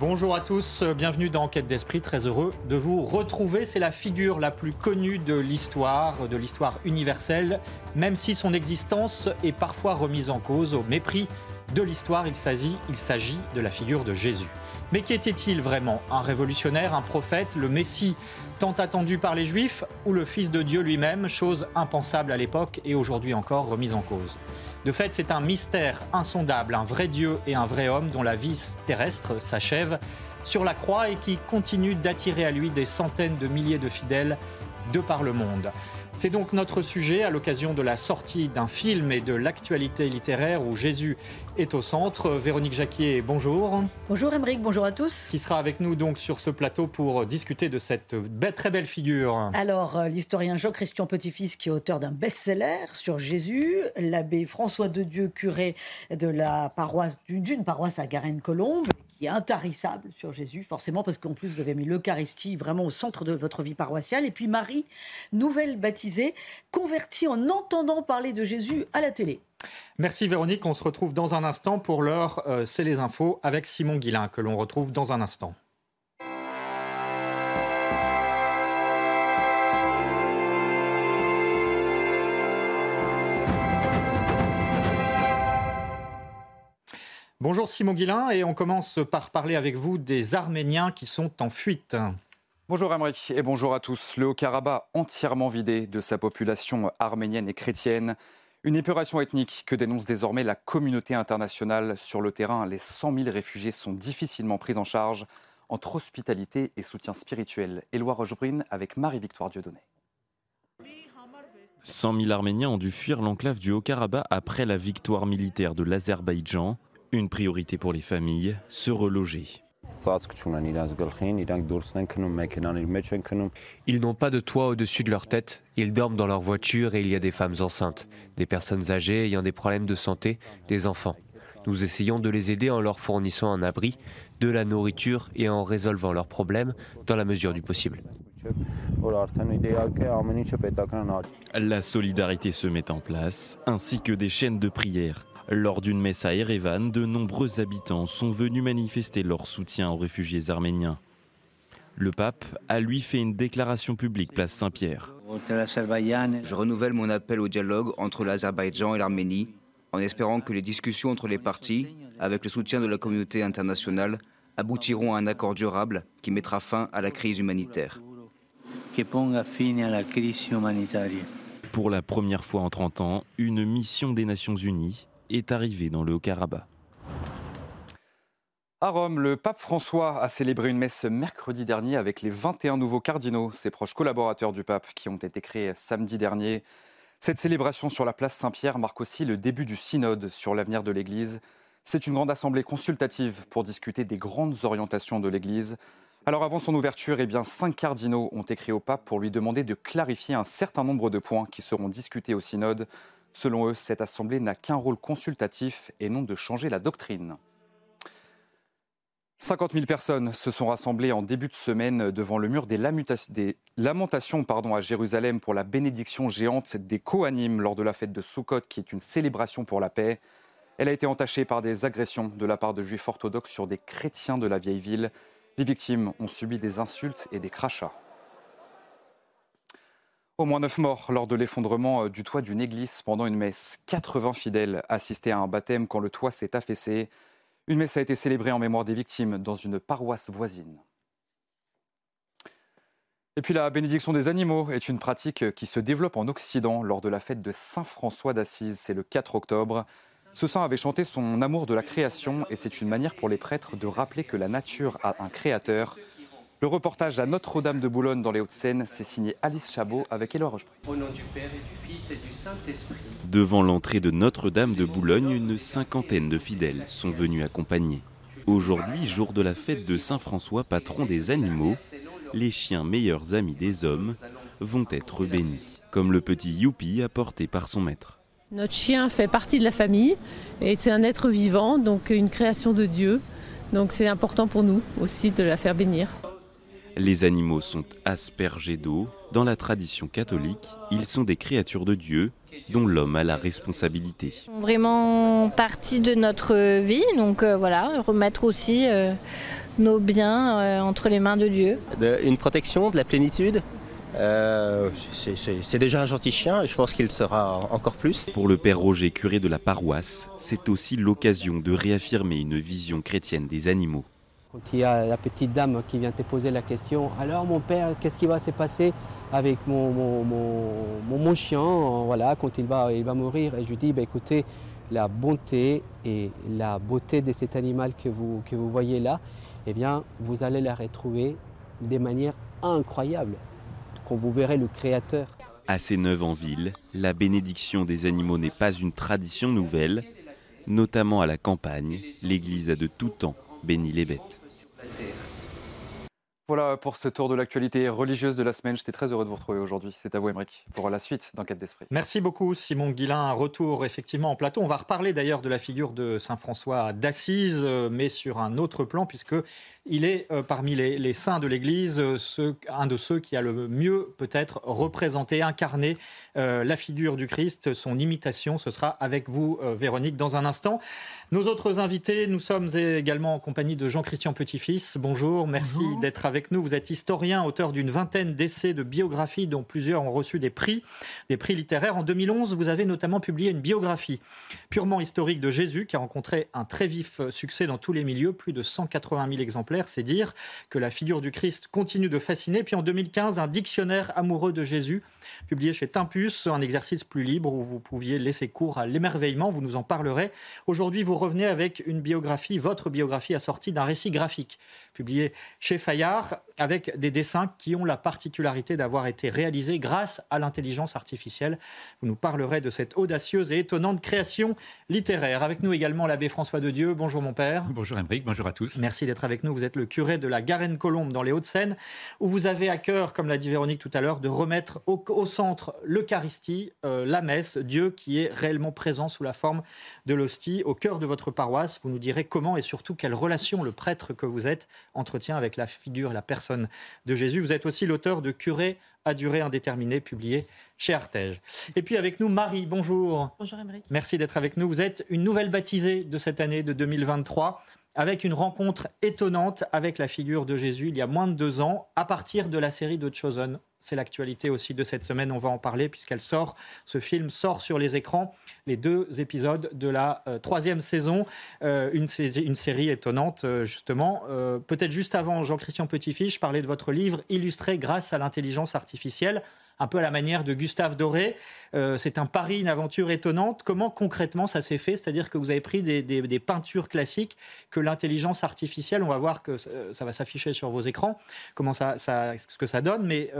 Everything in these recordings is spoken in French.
Bonjour à tous, bienvenue dans Enquête d'Esprit, très heureux de vous retrouver. C'est la figure la plus connue de l'histoire, de l'histoire universelle, même si son existence est parfois remise en cause au mépris de l'histoire. Il s'agit, de la figure de Jésus. Mais qui était-il vraiment? Un révolutionnaire, un prophète, le Messie tant attendu par les Juifs ou le Fils de Dieu lui-même, chose impensable à l'époque et aujourd'hui encore remise en cause? De fait, c'est un mystère insondable, un vrai Dieu et un vrai homme dont la vie terrestre s'achève sur la croix et qui continue d'attirer à lui des centaines de milliers de fidèles de par le monde. C'est donc notre sujet à l'occasion de la sortie d'un film et de l'actualité littéraire où Jésus est au centre. Véronique Jacquier, bonjour. Bonjour Émeric, bonjour à tous. Qui sera avec nous donc sur ce plateau pour discuter de cette très belle figure. Alors, euh, l'historien Jean-Christian Petit-Fils qui est auteur d'un best-seller sur Jésus, l'abbé François de Dieu, curé de la paroisse d'une paroisse à Garenne-Colombe, qui est intarissable sur Jésus, forcément, parce qu'en plus, vous avez mis l'Eucharistie vraiment au centre de votre vie paroissiale. Et puis Marie, nouvelle baptisée, convertie en entendant parler de Jésus à la télé. Merci Véronique, on se retrouve dans un instant pour l'heure, euh, c'est les infos avec Simon Guillain, que l'on retrouve dans un instant. Bonjour Simon Guillain et on commence par parler avec vous des Arméniens qui sont en fuite. Bonjour Emmerich et bonjour à tous. Le Haut-Karabakh entièrement vidé de sa population arménienne et chrétienne. Une épuration ethnique que dénonce désormais la communauté internationale. Sur le terrain, les 100 000 réfugiés sont difficilement pris en charge entre hospitalité et soutien spirituel. Éloi Rochebrune avec Marie-Victoire Dieudonné. 100 000 Arméniens ont dû fuir l'enclave du Haut-Karabakh après la victoire militaire de l'Azerbaïdjan. Une priorité pour les familles, se reloger. Ils n'ont pas de toit au-dessus de leur tête, ils dorment dans leur voiture et il y a des femmes enceintes, des personnes âgées ayant des problèmes de santé, des enfants. Nous essayons de les aider en leur fournissant un abri, de la nourriture et en résolvant leurs problèmes dans la mesure du possible. La solidarité se met en place, ainsi que des chaînes de prière. Lors d'une messe à Erevan, de nombreux habitants sont venus manifester leur soutien aux réfugiés arméniens. Le pape a lui fait une déclaration publique place Saint-Pierre. Je renouvelle mon appel au dialogue entre l'Azerbaïdjan et l'Arménie en espérant que les discussions entre les parties, avec le soutien de la communauté internationale, aboutiront à un accord durable qui mettra fin à la crise humanitaire. Pour la première fois en 30 ans, une mission des Nations Unies est arrivé dans le Haut-Karabakh. À Rome, le pape François a célébré une messe mercredi dernier avec les 21 nouveaux cardinaux, ses proches collaborateurs du pape, qui ont été créés samedi dernier. Cette célébration sur la place Saint-Pierre marque aussi le début du synode sur l'avenir de l'Église. C'est une grande assemblée consultative pour discuter des grandes orientations de l'Église. Alors avant son ouverture, eh bien, cinq cardinaux ont écrit au pape pour lui demander de clarifier un certain nombre de points qui seront discutés au synode. Selon eux, cette assemblée n'a qu'un rôle consultatif et non de changer la doctrine. 50 000 personnes se sont rassemblées en début de semaine devant le mur des, lamentations à Jérusalem pour la bénédiction géante des Kohanim lors de la fête de Sukkot, qui est une célébration pour la paix. Elle a été entachée par des agressions de la part de juifs orthodoxes sur des chrétiens de la vieille ville. Les victimes ont subi des insultes et des crachats. Au moins neuf morts lors de l'effondrement euh, du toit d'une église pendant une messe. 80 fidèles assistaient à un baptême quand le toit s'est affaissé. Une messe a été célébrée en mémoire des victimes dans une paroisse voisine. Et puis la bénédiction des animaux est une pratique qui se développe en Occident lors de la fête de Saint François d'Assise. C'est le 4 octobre. Ce saint avait chanté son amour de la création et c'est une manière pour les prêtres de rappeler que la nature a un créateur le reportage à Notre-Dame de Boulogne dans les Hauts-de-Seine, c'est signé Alice Chabot avec Éloi Rochebrune. Au nom du Père et du Fils et du Saint-Esprit. Devant l'entrée de Notre-Dame de Boulogne, une cinquantaine de fidèles sont venus accompagner. Aujourd'hui, jour de la fête de Saint-François, patron des animaux, les chiens meilleurs amis des hommes vont être bénis, comme le petit Youpi apporté par son maître. Notre chien fait partie de la famille et c'est un être vivant, donc une création de Dieu. Donc c'est important pour nous aussi de la faire bénir. Les animaux sont aspergés d'eau. Dans la tradition catholique, ils sont des créatures de Dieu dont l'homme a la responsabilité. Vraiment partie de notre vie, donc euh, voilà, remettre aussi euh, nos biens euh, entre les mains de Dieu. une protection, de la plénitude c'est déjà un gentil chien et je pense qu'il sera encore plus. Pour le père Roger, curé de la paroisse, c'est aussi l'occasion de réaffirmer une vision chrétienne des animaux. Quand il y a la petite dame qui vient te poser la question, alors mon père, qu'est-ce qui va se passer avec mon, mon, chien voilà, quand il va, il va mourir? Et je lui dis, bah, écoutez, la bonté et la beauté de cet animal que vous, que vous voyez là, eh bien, vous allez la retrouver de manière incroyable, quand vous verrez le Créateur. Assez neuve en ville, la bénédiction des animaux n'est pas une tradition nouvelle, notamment à la campagne, l'Église a de tout temps béni les bêtes. Voilà pour ce tour de l'actualité religieuse de la semaine. J'étais très heureux de vous retrouver aujourd'hui. C'est à vous, Émeric, pour la suite d'Enquête d'Esprit. Merci beaucoup, Simon Guillain. Un retour effectivement en plateau. On va reparler d'ailleurs de la figure de Saint François d'Assise, euh, mais sur un autre plan, puisque il est euh, parmi les, saints de l'Église euh, un de ceux qui a le mieux peut-être représenté, incarné la figure du Christ, son imitation. Ce sera avec vous, Véronique, dans un instant. Nos autres invités, nous sommes également en compagnie de Jean-Christian Petit-Fils. Bonjour, merci d'être avec nous. Vous êtes historien, auteur d'une vingtaine d'essais de biographies dont plusieurs ont reçu des prix, des prix littéraires. En 2011, vous avez notamment publié une biographie purement historique de Jésus qui a rencontré un très vif succès dans tous les milieux, plus de 180 000 exemplaires. C'est dire que la figure du Christ continue de fasciner. Puis en 2015, un dictionnaire amoureux de Jésus, publié chez Timpus, un exercice plus libre où vous pouviez laisser cours à l'émerveillement. Vous nous en parlerez. Aujourd'hui, vous revenez avec une biographie, votre biographie assortie d'un récit graphique, publié chez Fayard avec des dessins qui ont la particularité d'avoir été réalisés grâce à l'intelligence artificielle. Vous nous parlerez de cette audacieuse et étonnante création littéraire. Avec nous également l'abbé François de Dieu. Bonjour mon père. Bonjour Embrique, bonjour à tous. Merci d'être avec nous. Vous êtes le curé de la Garenne-Colombe dans les Hauts-de-Seine, où vous avez à cœur, comme l'a dit Véronique tout à l'heure, de remettre au, centre l'Eucharistie, euh, la messe, Dieu qui est réellement présent sous la forme de l'hostie, au cœur de votre paroisse. Vous nous direz comment et surtout quelle relation le prêtre que vous êtes entretient avec la figure, la personne de Jésus. Vous êtes aussi l'auteur de Curé à durée indéterminée, publié chez Artege. Et puis avec nous, Marie, bonjour. Bonjour Émeric. Merci d'être avec nous. Vous êtes une nouvelle baptisée de cette année de 2023 avec une rencontre étonnante avec la figure de Jésus il y a moins de deux ans, à partir de la série de Chosen. C'est l'actualité aussi de cette semaine, on va en parler puisqu'elle sort, ce film sort sur les écrans, les deux épisodes de la euh, troisième saison, euh, une, série étonnante euh, justement. Peut-être juste avant, Jean-Christian Petitfiche, je parlais de votre livre illustré grâce à l'intelligence artificielle un peu à la manière de Gustave Doré. C'est un pari, une aventure étonnante. Comment concrètement ça s'est fait? C'est-à-dire que vous avez pris des, peintures classiques que l'intelligence artificielle, on va voir que ça, va s'afficher sur vos écrans, comment ça, ce que ça donne, mais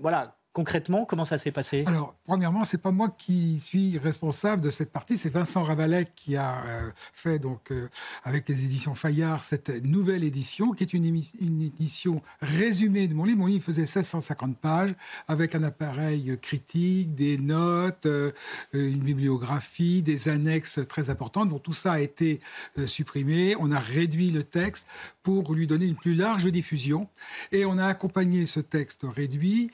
voilà, Concrètement, comment ça s'est passé? Alors, premièrement, c'est pas moi qui suis responsable de cette partie, c'est Vincent Ravalet qui a euh, fait donc euh, avec les éditions Fayard cette nouvelle édition, qui est une, une, édition résumée de mon livre. Mon livre faisait 1650 pages avec un appareil critique, des notes, euh, une bibliographie, des annexes très importantes. Donc tout ça a été supprimé. On a réduit le texte pour lui donner une plus large diffusion et on a accompagné ce texte réduit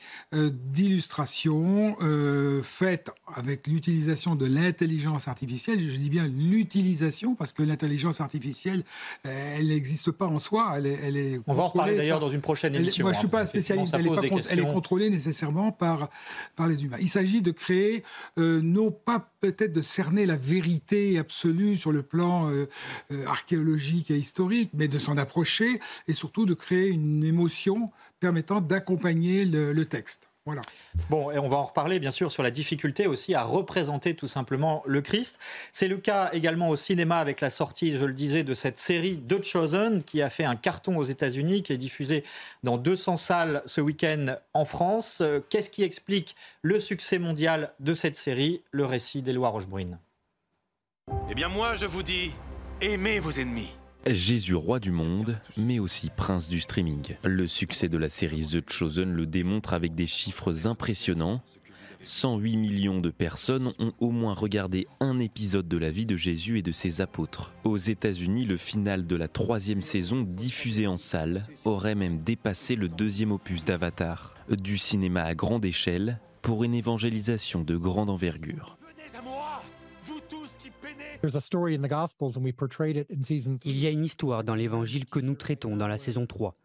d'illustrations euh, faites avec l'utilisation de l'intelligence artificielle. Je dis bien l'utilisation parce que l'intelligence artificielle, elle n'existe pas en soi. Elle est, elle est On va en reparler d'ailleurs dans une prochaine émission. moi, je ne suis pas un spécialiste. Elle est, elle est, contrôlée nécessairement par, par les humains. Il s'agit de créer, euh, non pas peut-être de cerner la vérité absolue sur le plan euh, archéologique et historique, mais de s'en approcher et surtout de créer une émotion permettant d'accompagner le texte. Voilà. Bon, et on va en reparler bien sûr sur la difficulté aussi à représenter tout simplement le Christ. C'est le cas également au cinéma avec la sortie, je le disais, de cette série The Chosen qui a fait un carton aux États-Unis, qui est diffusée dans 200 salles ce week-end en France. Qu'est-ce qui explique le succès mondial de cette série Le récit d'Éloi Rochebrune? Eh bien, moi, je vous dis, aimez vos ennemis. Jésus roi du monde, mais aussi prince du streaming. Le succès de la série The Chosen le démontre avec des chiffres impressionnants. 108 millions de personnes ont au moins regardé un épisode de la vie de Jésus et de ses apôtres. Aux États-Unis, le final de la troisième saison, diffusé en salle, aurait même dépassé le deuxième opus d'Avatar. Du cinéma à grande échelle, pour une évangélisation de grande envergure. Il y a une histoire dans l'évangile que nous traitons dans la saison 3.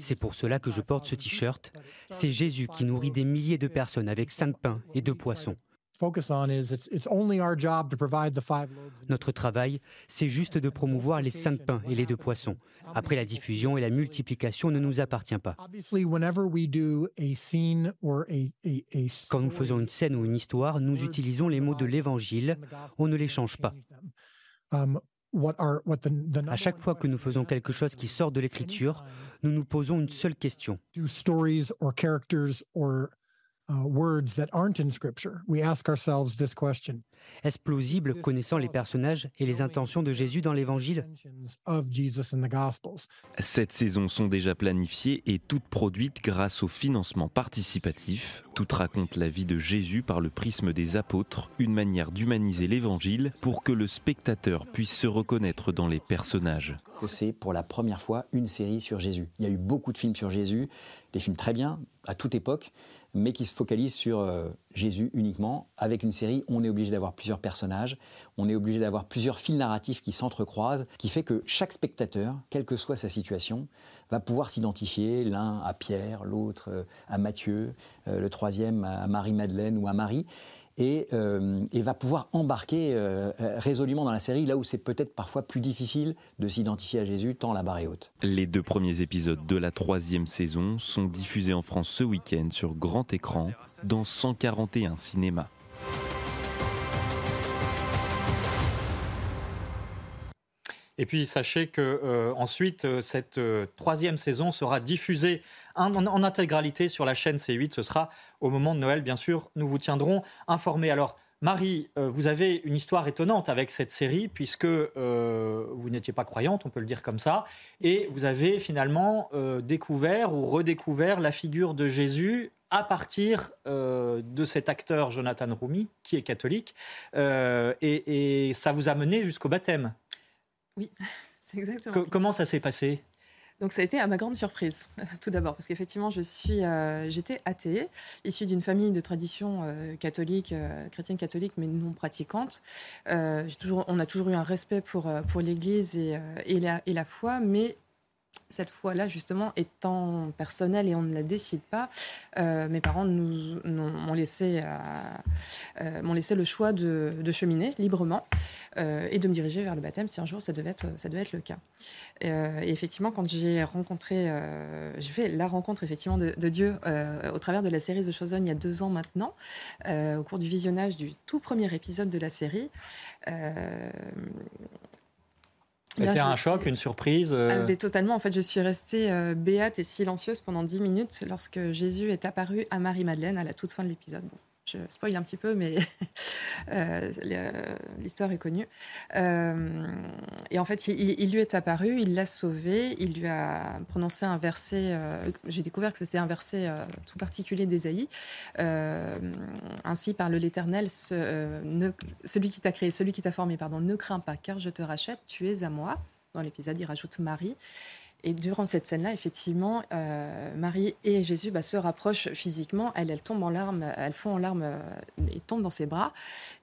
C'est pour cela que je porte ce t-shirt. C'est Jésus qui nourrit des milliers de personnes avec cinq pains et deux poissons. Notre travail, c'est juste de promouvoir les cinq pains et les deux poissons. Après, la diffusion et la multiplication ne nous appartient pas. Quand nous faisons une scène ou une histoire, nous utilisons les mots de l'Évangile. On ne les change pas. À chaque fois que nous faisons quelque chose qui sort de l'Écriture, nous nous posons une seule question. Est-ce plausible connaissant les personnages et les intentions de Jésus dans l'Évangile? Cette saison sont déjà planifiées et toutes produites grâce au financement participatif. Toutes racontent la vie de Jésus par le prisme des apôtres, une manière d'humaniser l'Évangile pour que le spectateur puisse se reconnaître dans les personnages. C'est pour la première fois une série sur Jésus. Il y a eu beaucoup de films sur Jésus, des films très bien, à toute époque, mais qui se focalise sur euh, Jésus uniquement. Avec une série, on est obligé d'avoir plusieurs personnages, on est obligé d'avoir plusieurs fils narratifs qui s'entrecroisent, qui fait que chaque spectateur, quelle que soit sa situation, va pouvoir s'identifier, l'un à Pierre, l'autre euh, à Matthieu, euh, le troisième à Marie-Madeleine ou à Marie. Et, va pouvoir embarquer résolument dans la série, là où c'est peut-être parfois plus difficile de s'identifier à Jésus, tant la barre est haute. Les deux premiers épisodes de la troisième saison sont diffusés en France ce week-end sur grand écran dans 141 cinémas. Et puis sachez que euh, ensuite euh, cette euh, troisième saison sera diffusée en, intégralité sur la chaîne C8. Ce sera au moment de Noël, bien sûr. Nous vous tiendrons informés. Alors Marie, vous avez une histoire étonnante avec cette série puisque vous n'étiez pas croyante, on peut le dire comme ça, et vous avez finalement découvert ou redécouvert la figure de Jésus à partir de cet acteur Jonathan Rumi, qui est catholique, et, et ça vous a mené jusqu'au baptême. Oui, c'est exactement ça. Comment ça s'est passé? Donc ça a été à ma grande surprise, tout d'abord, parce qu'effectivement, je suis, euh, j'étais athée, issue d'une famille de tradition euh, catholique, euh, chrétienne catholique, mais non pratiquante. toujours, on a toujours eu un respect pour, pour l'Église et, et, la, et la foi, mais cette fois-là, justement, étant personnelle et on ne la décide pas, euh, mes parents nous, m'ont laissé, euh, euh, laissé le choix de, cheminer librement et de me diriger vers le baptême si un jour ça devait être, ça devait être le cas. et effectivement, quand j'ai rencontré, j'ai fait la rencontre effectivement de Dieu au travers de la série The Chosen il y a deux ans maintenant, au cours du visionnage du tout premier épisode de la série. C'était un choc, une surprise euh ah, mais Totalement. En fait, je suis restée euh, béate et silencieuse pendant 10 minutes lorsque Jésus est apparu à Marie-Madeleine à la toute fin de l'épisode. Bon, je spoil un petit peu, mais euh, l'histoire est connue. Euh, et en fait, il, lui est apparu, il l'a sauvé, il lui a prononcé un verset. Euh, j'ai découvert que c'était un verset tout particulier d'Ésaïe. ainsi parle l'Éternel, ce, celui qui t'a créé, celui qui t'a formé, pardon, ne crains pas, car je te rachète, tu es à moi. Dans l'épisode, il rajoute Marie. Et durant cette scène-là, effectivement, euh, Marie et Jésus bah, se rapprochent physiquement. Elle, elle tombe en larmes, elle fond en larmes euh, et tombe dans ses bras.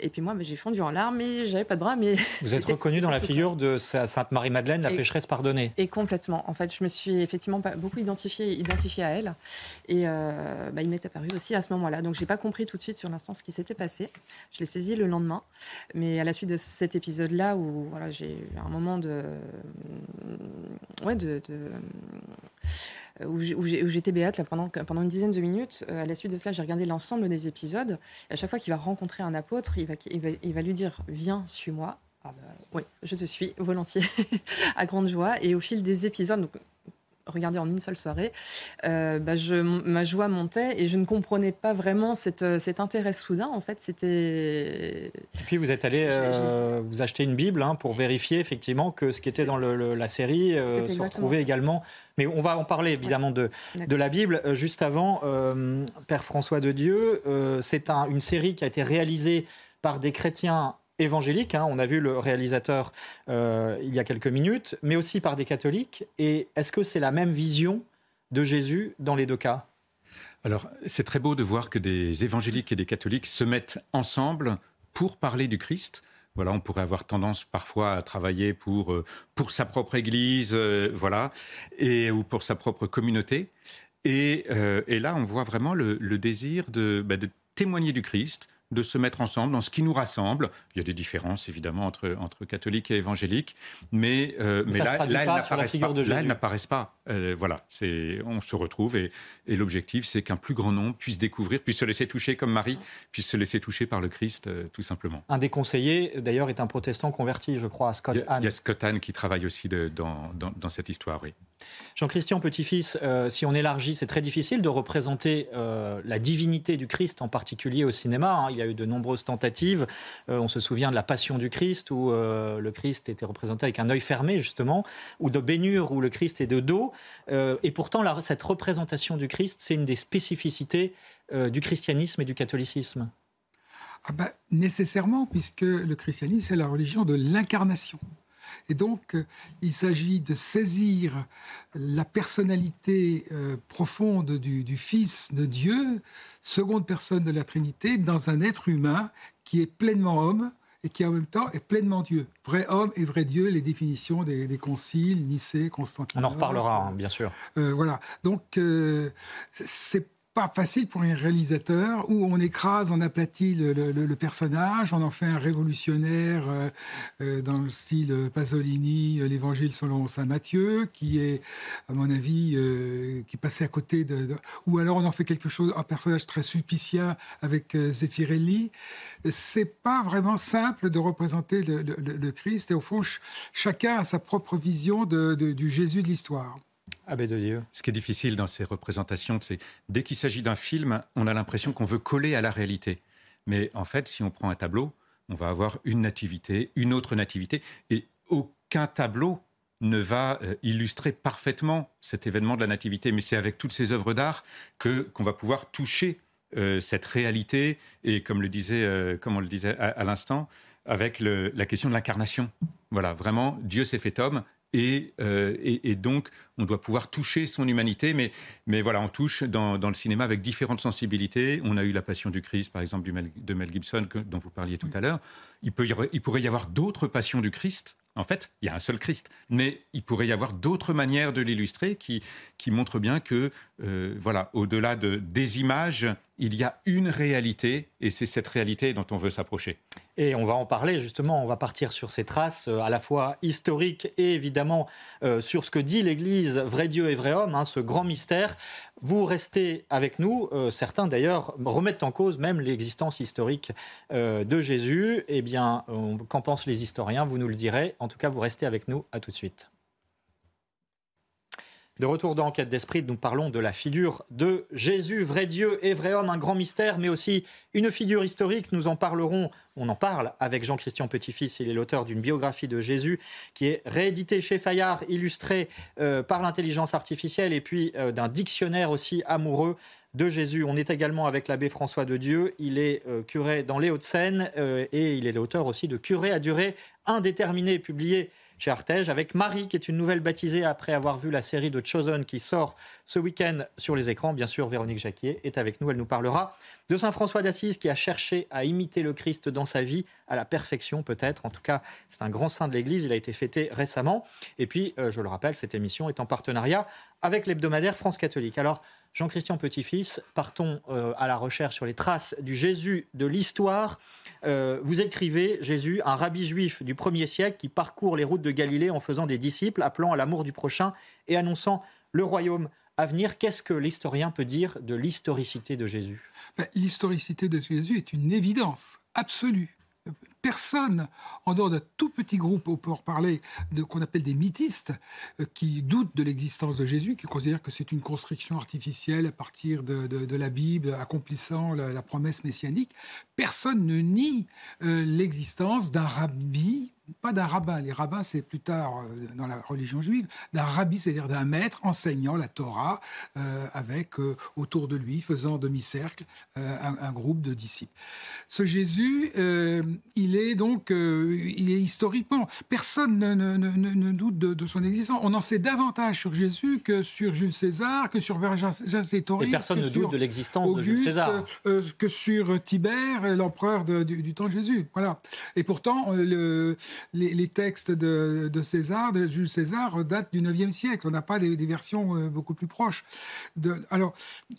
Et puis moi, bah, j'ai fondu en larmes et j'avais pas de bras. Mais Vous êtes reconnue dans la figure de Sainte Marie-Madeleine, la pécheresse pardonnée. Et complètement. En fait, je me suis effectivement beaucoup identifiée, identifiée à elle. Et euh, bah, il m'est apparu aussi à ce moment-là. Donc, j'ai pas compris tout de suite sur l'instant ce qui s'était passé. Je l'ai saisi le lendemain. Mais à la suite de cet épisode-là, où voilà, j'ai eu un moment de, ouais, de euh, où j'étais béate là, pendant, une dizaine de minutes. Euh, à la suite de ça, j'ai regardé l'ensemble des épisodes. à chaque fois qu'il va rencontrer un apôtre, il va, lui dire Viens, suis-moi. Ah bah, oui, je te suis volontiers, à grande joie. Et au fil des épisodes, regarder en une seule soirée, euh, bah je, ma joie montait et je ne comprenais pas vraiment cette, euh, cet intérêt soudain. En fait, c'était. Et puis vous êtes allé euh, vous acheter une Bible hein, pour vérifier effectivement que ce qui était dans le, la série se retrouvait également. Mais on va en parler évidemment de, de la Bible. juste avant, Père François de Dieu, c'est un, une série qui a été réalisée par des chrétiens hein, on a vu le réalisateur euh, il y a quelques minutes, mais aussi par des catholiques. Et est-ce que c'est la même vision de Jésus dans les deux cas? Alors, c'est très beau de voir que des évangéliques et des catholiques se mettent ensemble pour parler du Christ. Voilà, on pourrait avoir tendance parfois à travailler pour, euh, pour sa propre Église, euh, voilà, et, ou pour sa propre communauté. Et, là, on voit vraiment le, désir bah, de témoigner du Christ, de se mettre ensemble dans ce qui nous rassemble. Il y a des différences évidemment entre, entre catholiques et évangéliques, mais, euh, mais, là, là, elles n'apparaissent pas. Là, elles n'apparaissent pas. Euh, voilà, c'est, on se retrouve et, et l'objectif, c'est qu'un plus grand nombre puisse découvrir, puisse se laisser toucher comme Marie, puisse se laisser toucher par le Christ, euh, tout simplement. Un des conseillers, d'ailleurs, est un protestant converti, je crois, à Scott Hahn. Il y a Scott Hahn qui travaille aussi de, dans, dans, dans, cette histoire, oui. Jean-Christian Petit-Fils, euh, si on élargit, c'est très difficile de représenter euh, la divinité du Christ, en particulier au cinéma. Hein. Il y a eu de nombreuses tentatives. Euh, on se souvient de la Passion du Christ, où le Christ était représenté avec un œil fermé, justement, ou de Bénure, où le Christ est de dos. Et pourtant, cette représentation du Christ, c'est une des spécificités du christianisme et du catholicisme. Ah ben, nécessairement, puisque le christianisme, c'est la religion de l'incarnation. Et donc, euh, il s'agit de saisir la personnalité euh, profonde du, du, Fils de Dieu, seconde personne de la Trinité, dans un être humain qui est pleinement homme et qui en même temps est pleinement Dieu. Vrai homme et vrai Dieu, les définitions des, des conciles, Nicée, Constantinople. On en reparlera, hein, bien sûr. Euh, voilà. Donc, euh, c'est pas facile pour un réalisateur où on écrase, on aplatit le, personnage, on en fait un révolutionnaire euh, euh, dans le style Pasolini, euh, l'Évangile selon saint Matthieu, qui est, à mon avis, qui passé à côté de, ou alors on en fait quelque chose, un personnage très sulpicien avec euh, Zeffirelli. C'est pas vraiment simple de représenter le, Christ et au fond, ch chacun a sa propre vision du Jésus de l'histoire. Abbé de Dieu. Ce qui est difficile dans ces représentations, c'est dès qu'il s'agit d'un film, on a l'impression qu'on veut coller à la réalité. Mais en fait, si on prend un tableau, on va avoir une nativité, une autre nativité, et aucun tableau ne va euh, illustrer parfaitement cet événement de la nativité. Mais c'est avec toutes ces œuvres d'art que qu'on va pouvoir toucher euh, cette réalité et, comme le disait, euh, comme on le disait à, l'instant, avec la question de l'incarnation. Voilà, vraiment, Dieu s'est fait homme et, euh, et, et, donc, on doit pouvoir toucher son humanité, mais, mais voilà, on touche dans, dans, le cinéma avec différentes sensibilités. On a eu la Passion du Christ, par exemple, du Mel, de Mel Gibson, que, dont vous parliez tout à l'heure. Il, peut y, il pourrait y avoir d'autres passions du Christ. En fait, il y a un seul Christ, mais il pourrait y avoir d'autres manières de l'illustrer qui, qui montrent bien que, euh, voilà, au-delà de, des images, il y a une réalité, et c'est cette réalité dont on veut s'approcher. Et on va en parler justement, on va partir sur ces traces euh, à la fois historiques et évidemment euh, sur ce que dit l'Église, vrai Dieu et vrai homme, hein, ce grand mystère. Vous restez avec nous, euh, certains d'ailleurs remettent en cause même l'existence historique de Jésus. Eh bien, qu'en pensent les historiens? Vous nous le direz. En tout cas, vous restez avec nous. À tout de suite. De retour dans Enquête d'Esprit, nous parlons de la figure de Jésus, vrai Dieu et vrai homme, un grand mystère, mais aussi une figure historique. Nous en parlerons, on en parle avec Jean-Christian Petit-Fils. Il est l'auteur d'une biographie de Jésus qui est rééditée chez Fayard, illustrée euh, par l'intelligence artificielle et puis euh, d'un dictionnaire aussi amoureux de Jésus. On est également avec l'abbé François de Dieu. Il est euh, curé dans les Hauts-de-Seine et il est l'auteur aussi de Curé à durée indéterminée, publié chez Artege, avec Marie, qui est une nouvelle baptisée après avoir vu la série de Chosen qui sort ce week-end sur les écrans. Bien sûr, Véronique Jacquier est avec nous. Elle nous parlera de Saint François d'Assise qui a cherché à imiter le Christ dans sa vie, à la perfection peut-être. En tout cas, c'est un grand saint de l'Église. Il a été fêté récemment. Et puis, euh, je le rappelle, cette émission est en partenariat avec l'hebdomadaire France catholique. Alors, Jean-Christian Petit-Fils, partons euh, à la recherche sur les traces du Jésus de l'histoire. Euh, vous écrivez Jésus, un rabbi juif du 1er siècle qui parcourt les routes de Galilée en faisant des disciples, appelant à l'amour du prochain et annonçant le royaume à venir. Qu'est-ce que l'historien peut dire de l'historicité de Jésus? Ben, L'historicité de Jésus est une évidence absolue personne, en dehors d'un tout petit groupe, on peut en reparler, qu'on appelle des mythistes, euh, qui doutent de l'existence de Jésus, qui considèrent que c'est une construction artificielle à partir de, la Bible, accomplissant la, promesse messianique. Personne ne nie euh, l'existence d'un rabbi pas d'un rabbin, les rabbins c'est plus tard euh, dans la religion juive, d'un rabbi, c'est-à-dire d'un maître enseignant la Torah avec autour de lui, faisant demi-cercle, un, un, groupe de disciples. Ce Jésus, il il est donc, euh, il est historiquement, personne ne, ne- ne- ne doute de, de son existence. On en sait davantage sur Jésus que sur Jules César, que sur Vergingétorix. Et personne que ne doute de l'existence de Jules César. euh, que sur Tibère, euh, l'empereur du, du temps de Jésus. Voilà. Et pourtant, euh, le- les, les textes de, de César, de Jules César, datent du 9e siècle. On n'a pas des, des versions euh, beaucoup plus proches. De, alors,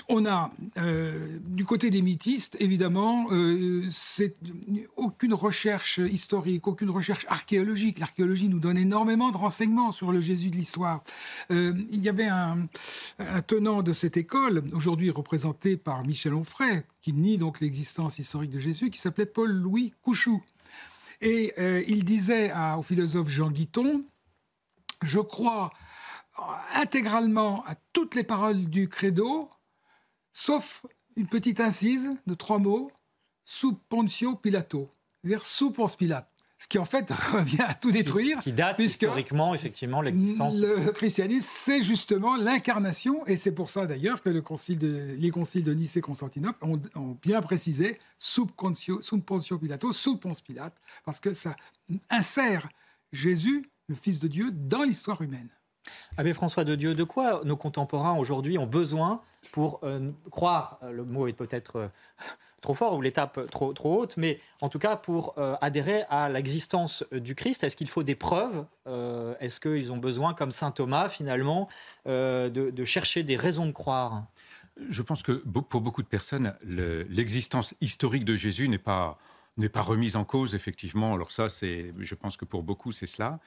on a, euh, du côté des mythistes, évidemment, euh, c'est aucune recherche historique, aucune recherche archéologique. L'archéologie nous donne énormément de renseignements sur le Jésus de l'histoire. Euh, il y avait un, tenant de cette école, aujourd'hui représenté par Michel Onfray, qui nie donc l'existence historique de Jésus, qui s'appelait Paul-Louis Couchou. Et euh, il disait au philosophe Jean Guiton, je crois intégralement à toutes les paroles du credo, sauf une petite incise de trois mots, sous Pontio Pilato, c'est-à-dire sous Ponce Pilate. Ce qui en fait revient à tout détruire. Qui date puisque historiquement, effectivement, l'existence. le christianisme, c'est justement l'incarnation, et c'est pour ça d'ailleurs que le concile de- les conciles de Nice et Constantinople ont, ont bien précisé sous Pontio, sous Pontio Pilato, sous Ponce Pilate, parce que ça insère Jésus, le Fils de Dieu, dans l'histoire humaine. Abbé François de Dieu, de quoi nos contemporains aujourd'hui ont besoin pour euh, croire, euh, le mot est peut-être euh, trop fort ou l'étape trop, trop haute, mais en tout cas pour euh, adhérer à l'existence euh, du Christ, est-ce qu'il faut des preuves Euh, Est-ce qu'ils ont besoin, comme saint Thomas finalement, de, chercher des raisons de croire? Je pense que pour beaucoup de personnes, le- l'existence historique de Jésus n'est pas, n'est pas remise en cause, effectivement. Alors ça, c'est, je pense que pour beaucoup, c'est cela.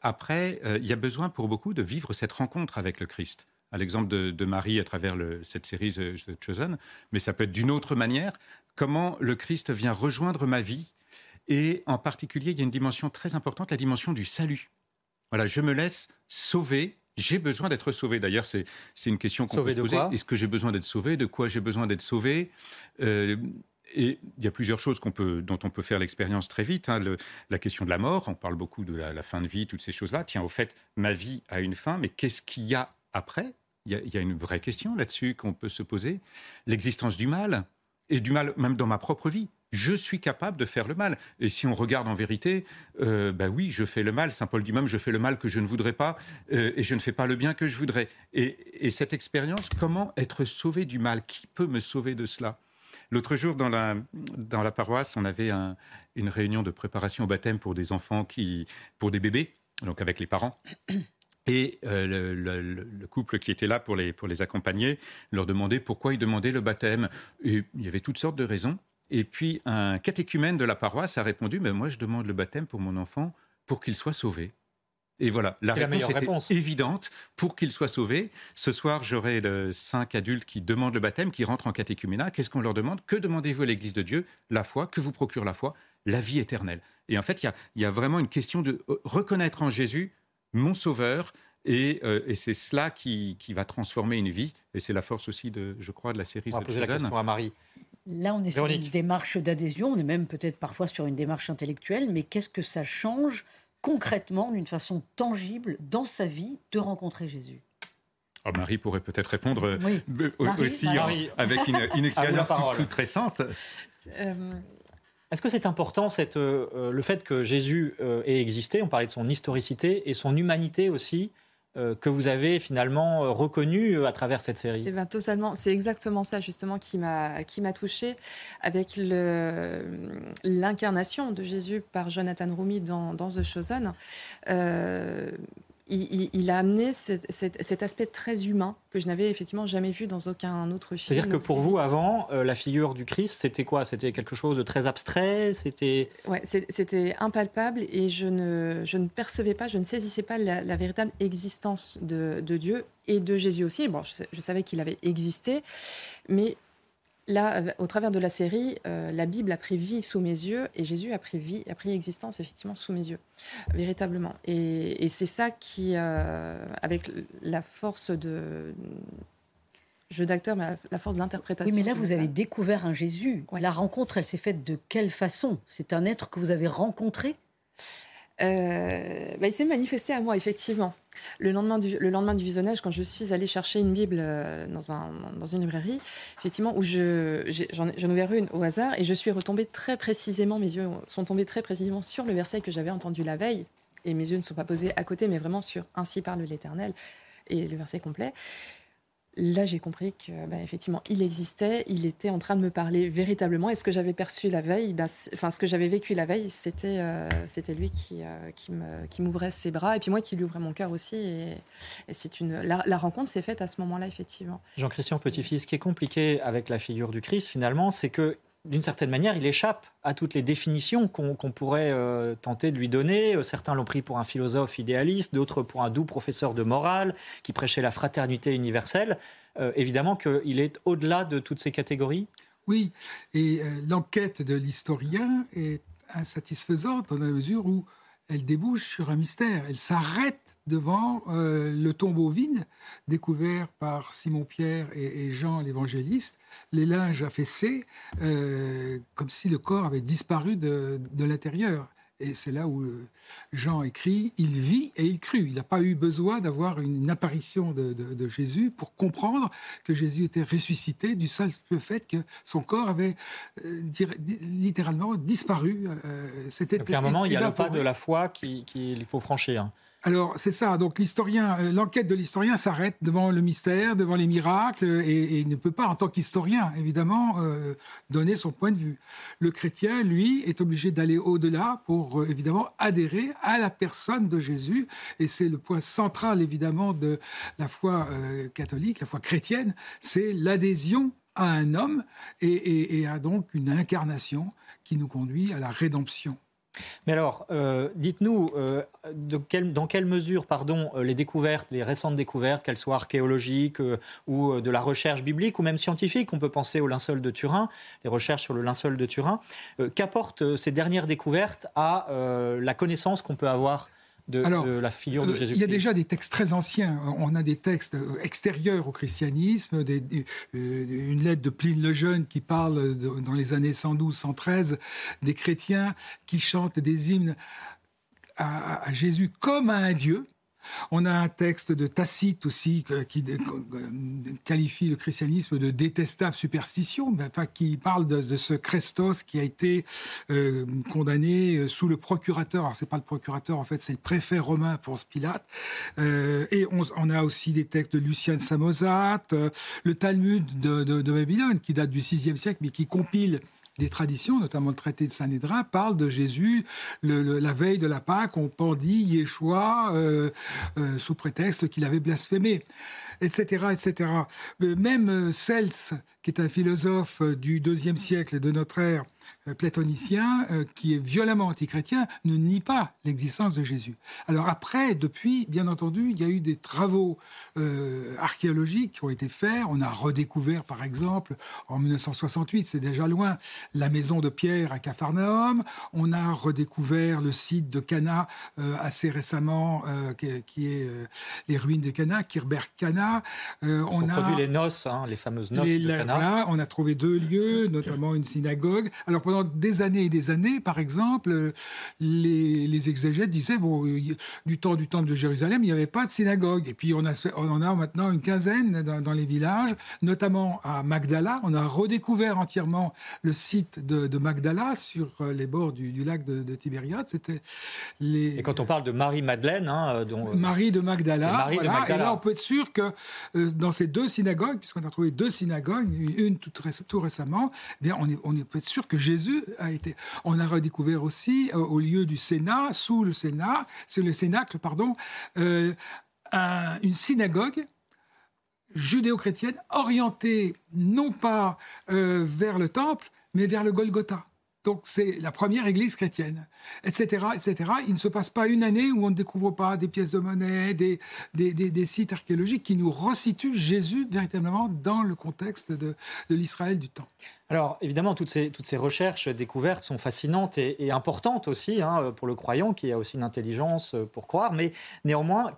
Après, il y a besoin pour beaucoup de vivre cette rencontre avec le Christ. À l'exemple de, de Marie à travers le- cette série The, The Chosen, mais ça peut être d'une autre manière. Comment le Christ vient rejoindre ma vie et en particulier, il y a une dimension très importante, la dimension du salut. Voilà, je me laisse sauver. J'ai besoin d'être sauvé. D'ailleurs, c'est c'est une question qu'on peut se poser. Est-ce que j'ai besoin d'être sauvé? De quoi j'ai besoin d'être sauvé? Euh, Et il y a plusieurs choses peut, dont on peut faire l'expérience très vite. hein. Le- la question de la mort, on parle beaucoup de la, la fin de vie, toutes ces choses-là. Tiens, au fait, ma vie a une fin, mais qu'est-ce qu'il y a après? Il y, a, une vraie question là-dessus qu'on peut se poser. L'existence du mal, et du mal même dans ma propre vie. Je suis capable de faire le mal. Et si on regarde en vérité, ben oui, je fais le mal. Saint Paul dit même, je fais le mal que je ne voudrais pas, euh, et je ne fais pas le bien que je voudrais. Et, et cette expérience, comment être sauvé du mal? Qui peut me sauver de cela? L'autre jour, dans la, dans la paroisse, on avait un- une réunion de préparation au baptême pour des enfants qui, pour des bébés, donc avec les parents. Et euh, le, le- le- le couple qui était là pour les, pour les accompagner leur demandait pourquoi ils demandaient le baptême. Et il y avait toutes sortes de raisons. Et puis un catéchumène de la paroisse a répondu Mais moi, je demande le baptême pour mon enfant pour qu'il soit sauvé. Et voilà, la réponse était réponse? évidente pour qu'il soit sauvé. Ce soir, j'aurai cinq adultes qui demandent le baptême, qui rentrent en catéchuménat. Qu'est-ce qu'on leur demande? Que demandez-vous à l'Église de Dieu? La foi. Que vous procure la foi? La vie éternelle. Et en fait, il y y a vraiment une question de euh, reconnaître en Jésus mon sauveur. Et, euh, et c'est cela qui, qui va transformer une vie. Et c'est la force aussi, de, je crois, de la série On va The poser la question à Marie. Là, on est sur une démarche d'adhésion, on est même peut-être parfois sur une démarche intellectuelle, mais qu'est-ce que ça change concrètement, d'une façon tangible, dans sa vie, de rencontrer Jésus? Oh, Marie pourrait peut-être répondre euh, Oui. Marie, aussi Marie. en- avec une, expérience toute, toute récente. Euh, Est-ce que c'est important euh, euh, le fait que Jésus euh, ait existé On parlait de son historicité et son humanité aussi, que vous avez finalement reconnu à travers cette série? Eh ben, totalement, c'est exactement ça justement qui m'a touchée avec l'incarnation de Jésus par Jonathan Rumi dans, dans The Chosen. Il, il- il a amené cet, cet- cet aspect très humain que je n'avais effectivement jamais vu dans aucun autre film. C'est-à-dire que ou pour vous, avant, euh, la figure du Christ, c'était quoi? C'était quelque chose de très abstrait? C'était Ouais, c'était impalpable et je ne, je ne percevais pas, je ne saisissais pas la, la véritable existence de, de Dieu et de Jésus aussi. Bon, je savais qu'il avait existé, mais là, euh, au travers de la série, euh, la Bible a pris vie sous mes yeux et Jésus a pris vie, a pris existence effectivement sous mes yeux, véritablement. Et, et c'est ça qui, euh, avec la force de jeu d'acteur, mais la force d'interprétation. Oui, mais là, vous avez découvert un Jésus. La rencontre, elle s'est faite de quelle façon? C'est un être que vous avez rencontré? Euh, bah, Il s'est manifesté à moi, effectivement. Le lendemain, du, le lendemain du visionnage, quand je suis allée chercher une Bible euh, dans, un, dans une librairie, effectivement, où je, j'en, ai ouvert une au hasard et je suis retombée très précisément, mes yeux sont tombés très précisément sur le verset que j'avais entendu la veille. Et mes yeux ne sont pas posés à côté, mais vraiment sur Ainsi parle l'Éternel et le verset complet. Là, j'ai compris que, bah, effectivement, il existait, il était en train de me parler véritablement. Et ce que j'avais perçu la veille, bah, enfin, ce que j'avais vécu la veille, c'était, euh, c'était lui qui, euh, qui, m'ouvrait ses bras, et puis moi qui lui ouvrais mon cœur aussi. Et, c'est une, la, la rencontre s'est faite à ce moment-là, effectivement. Jean-Christian Petit-Fils, ce qui est compliqué avec la figure du Christ, finalement, c'est que d'une certaine manière, il échappe à toutes les définitions qu'on pourrait euh, tenter de lui donner. Euh, certains l'ont pris pour un philosophe idéaliste, d'autres pour un doux professeur de morale qui prêchait la fraternité universelle. Euh, évidemment qu'il est au-delà de toutes ces catégories. Oui, et l'enquête de l'historien est insatisfaisante dans la mesure où elle débouche sur un mystère. Elle s'arrête devant euh, le tombeau vide découvert par Simon-Pierre et, Jean l'évangéliste, les linges affaissés, euh, comme si le corps avait disparu de, l'intérieur. Et c'est là où euh, Jean écrit, il vit et il crut. Il n'a pas eu besoin d'avoir une apparition de, Jésus pour comprendre que Jésus était ressuscité du seul fait que son corps avait littéralement disparu. C'était Donc à un moment, il y a le pas de la foi qu'il faut franchir. Alors c'est ça. Donc l'historien, euh, l'enquête de l'historien s'arrête devant le mystère, devant les miracles, et, ne peut pas, en tant qu'historien, évidemment, euh, donner son point de vue. Le chrétien, lui, est obligé d'aller au-delà pour euh, évidemment adhérer à la personne de Jésus, et c'est le point central évidemment de la foi catholique, la foi chrétienne, c'est l'adhésion à un homme et à donc une incarnation qui nous conduit à la rédemption. Mais alors, euh, dites-nous, euh, dans quelle mesure, pardon, euh, les découvertes, les récentes découvertes, qu'elles soient archéologiques ou de la recherche biblique ou même scientifique, on peut penser au linceul de Turin, les recherches sur le linceul de Turin, qu'apportent ces dernières découvertes à la connaissance qu'on peut avoir de, la figure de Jésus. Il y a déjà des textes très anciens. On a des textes extérieurs au christianisme, des, une lettre de Pline le Jeune qui parle dans les années 112-113 des chrétiens qui chantent des hymnes à Jésus comme à un Dieu. On a un texte de Tacite aussi qui qualifie le christianisme de détestable superstition, qui parle de, ce Christos qui a été euh, condamné euh, sous le procurateur. Alors c'est pas le procurateur, en fait, c'est le préfet romain pour Pilate. Euh, et on, a aussi des textes de Lucien de Samosate, le Talmud de, Babylone qui date du VIe siècle, mais qui compile des traditions, notamment le traité de Saint-Nédrin, parle de Jésus. la veille de la Pâque, on pendit Yeshua euh, euh, sous prétexte qu'il avait blasphémé, etc., etc. Euh, même Cels, qui est un philosophe du deuxième siècle de notre ère, platonicien, euh, qui est violemment antichrétien, ne nie pas l'existence de Jésus. Alors après, depuis, bien entendu, il y a eu des travaux euh, archéologiques qui ont été faits. On a redécouvert, par exemple, en 1968, c'est déjà loin, la maison de Pierre à Capharnaüm. On a redécouvert le site de Cana assez récemment, qui, est les ruines de Cana, Kirberg Cana. on a produit les noces, hein, les fameuses noces de Cana. on a trouvé deux lieux, notamment une synagogue. Alors pendant des années et des années, par exemple, les, exégètes disaient bon, du temps du temple de Jérusalem, il n'y avait pas de synagogue. Et puis on, a, on en a maintenant une quinzaine dans, les villages, notamment à Magdala. On a redécouvert entièrement le site de, Magdala sur euh, les bords du, lac de, Tibériade. C'était les... Et quand on parle de Marie-Madeleine, hein, euh, dont... Euh, Marie de Magdala, Marie de Magdala. Et là, on peut être sûr que dans ces deux synagogues, puisqu'on a trouvé deux synagogues, une tout, tout récemment, eh bien, on, est, on peut être sûr que Jésus été. On a redécouvert aussi euh, au lieu du Sénat, sous le Sénat, sur le Cénacle, pardon, euh, une synagogue judéo-chrétienne orientée non pas euh, vers le temple, mais vers le Golgotha. Donc c'est la première église chrétienne, etc., etc. Il ne se passe pas une année où on ne découvre pas des pièces de monnaie, des, sites archéologiques qui nous resituent Jésus véritablement dans le contexte de, l'Israël du temps. Alors évidemment, toutes ces, recherches découvertes sont fascinantes et, importantes aussi hein, pour le croyant qui a aussi une intelligence pour croire. Mais néanmoins,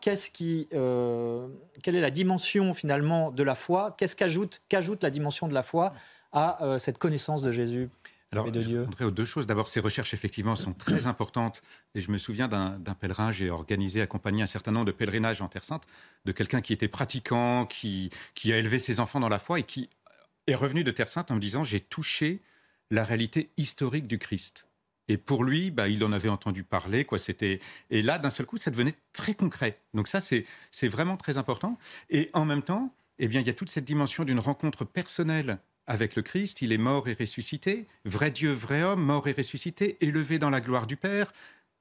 euh, quelle est la dimension finalement de la foi? Qu'est-ce qu'ajoute qu'ajoute la dimension de la foi à euh, cette connaissance de Jésus? Alors, de je Dieu aux deux choses. D'abord, ces recherches, effectivement, sont très importantes. Et je me souviens d'un pèlerin, j'ai organisé, accompagné un certain nombre de pèlerinages en Terre Sainte, de quelqu'un qui était pratiquant, qui, qui a élevé ses enfants dans la foi et qui est revenu de Terre Sainte en me disant J'ai touché la réalité historique du Christ. Et pour lui, bah, il en avait entendu parler. Quoi. C'était... Et là, d'un seul coup, ça devenait très concret. Donc ça, c'est, c'est vraiment très important. Et en même temps, eh bien, il y a toute cette dimension d'une rencontre personnelle avec le Christ. Il est mort et ressuscité, vrai Dieu, vrai homme, mort et ressuscité, élevé dans la gloire du Père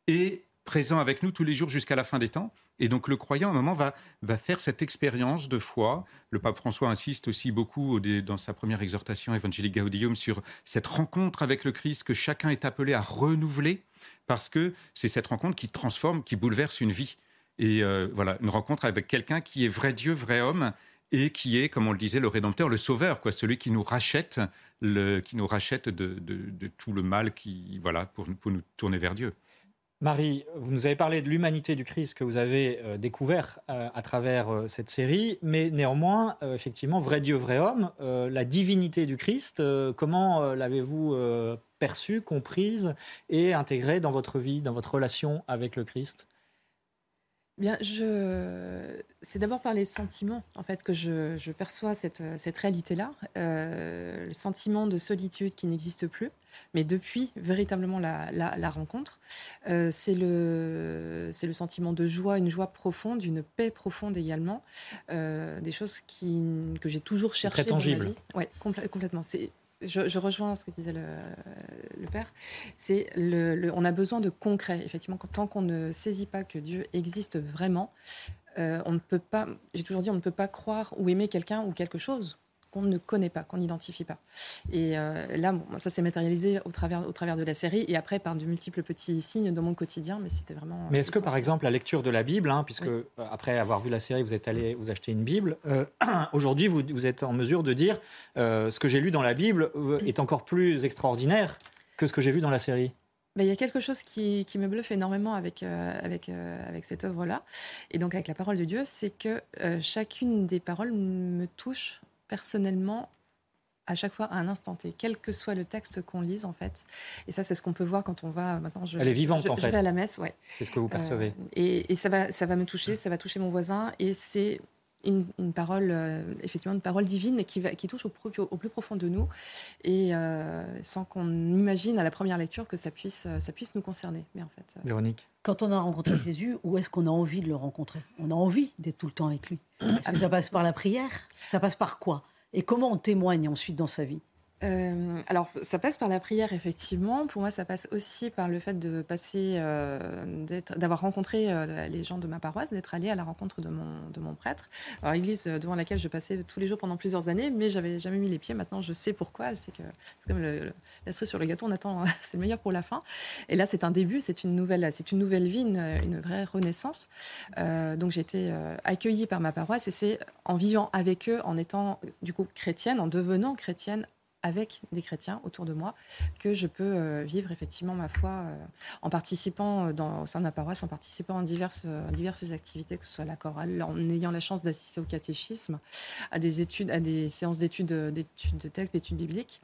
et présent avec nous tous les jours jusqu'à la fin des temps. Et donc le croyant, à un moment, va, va faire cette expérience de foi. Le pape François insiste aussi beaucoup dans sa première exhortation Evangelii Gaudium sur cette rencontre avec le Christ que chacun est appelé à renouveler, parce que c'est cette rencontre qui transforme, qui bouleverse une vie. Et euh, voilà, une rencontre avec quelqu'un qui est vrai Dieu, vrai homme, et qui est, comme on le disait, le Rédempteur, le Sauveur, quoi, celui qui nous rachète, qui nous rachète de, tout le mal qui, voilà, pour, nous tourner vers Dieu. Marie, vous nous avez parlé de l'humanité du Christ que vous avez euh, découvert euh, à travers euh, cette série, mais néanmoins, effectivement, vrai Dieu, vrai homme, la divinité du Christ, comment l'avez-vous perçue, comprise et intégrée dans votre vie, dans votre relation avec le Christ? Bien, je... c'est d'abord par les sentiments en fait que je, je perçois cette, cette réalité-là, euh, le sentiment de solitude qui n'existe plus, mais depuis véritablement la, la, rencontre, euh, c'est le, c'est le sentiment de joie, une joie profonde, une paix profonde également, euh, des choses qui, que j'ai toujours cherché dans ma vie. Ouais, complètement. C'est je, rejoins ce que disait le, père. C'est le, on a besoin de concret. Effectivement, tant qu'on ne saisit pas que Dieu existe vraiment, euh, on ne peut pas. J'ai toujours dit, on ne peut pas croire ou aimer quelqu'un ou quelque chose qu'on ne connaît pas, qu'on n'identifie pas. Et euh, là, ça s'est matérialisé au travers, au travers de la série et après par de multiples petits signes dans mon quotidien, mais c'était vraiment. Mais est-ce que par exemple la lecture de la Bible, hein, puisque euh, après avoir vu la série, vous êtes allé vous acheter une Bible, euh, aujourd'hui vous, vous, êtes en mesure de dire ce que j'ai lu dans la Bible est encore plus extraordinaire que ce que j'ai vu dans la série? Il y a quelque chose qui, qui, me bluffe énormément avec, avec, avec cette œuvre-là, et donc avec la parole de Dieu, c'est que chacune des paroles me touche personnellement à chaque fois à un instant T, quel que soit le texte qu'on lise en fait. Et ça, c'est ce qu'on peut voir quand on va maintenant. Je, Elle est vivante je, en je fait. vais à la messe, ouais. C'est ce que vous percevez. Euh, et, et, ça va, ça va me toucher, ça va toucher mon voisin, et c'est une, parole, euh, effectivement, une parole divine qui, va, qui touche au, au, plus profond de nous, et euh, sans qu'on imagine à la première lecture que ça puisse, ça puisse nous concerner. Mais en fait, Véronique. Quand on a rencontré Jésus, où est-ce qu'on a envie de le rencontrer? On a envie d'être tout le temps avec lui. ça passe par la prière? Ça passe par quoi? Et comment on témoigne ensuite dans sa vie? Euh, alors, ça passe par la prière, effectivement. Pour moi, ça passe aussi par le fait de passer, euh, d'avoir rencontré euh, les gens de ma paroisse, d'être allé à la rencontre de mon, prêtre. Alors, l'église devant laquelle je passais tous les jours pendant plusieurs années, mais j'avais jamais mis les pieds. Maintenant, je sais pourquoi. C'est que c'est comme le, la cerise sur le gâteau. On attend, c'est le meilleur pour la fin. Et là, c'est un début, c'est une nouvelle, c'est une nouvelle vie, une, une vraie renaissance. donc, j'ai été accueillie par ma paroisse, et c'est en vivant avec eux, en étant du coup chrétienne, en devenant chrétienne avec des chrétiens autour de moi que je peux euh, vivre effectivement ma foi euh, en participant euh, dans, au sein de ma paroisse, en participant en diverses, diverses activités, que ce soit la chorale, en ayant la chance d'assister au catéchisme, à des études, à des séances d'études, d'études de textes, d'études bibliques.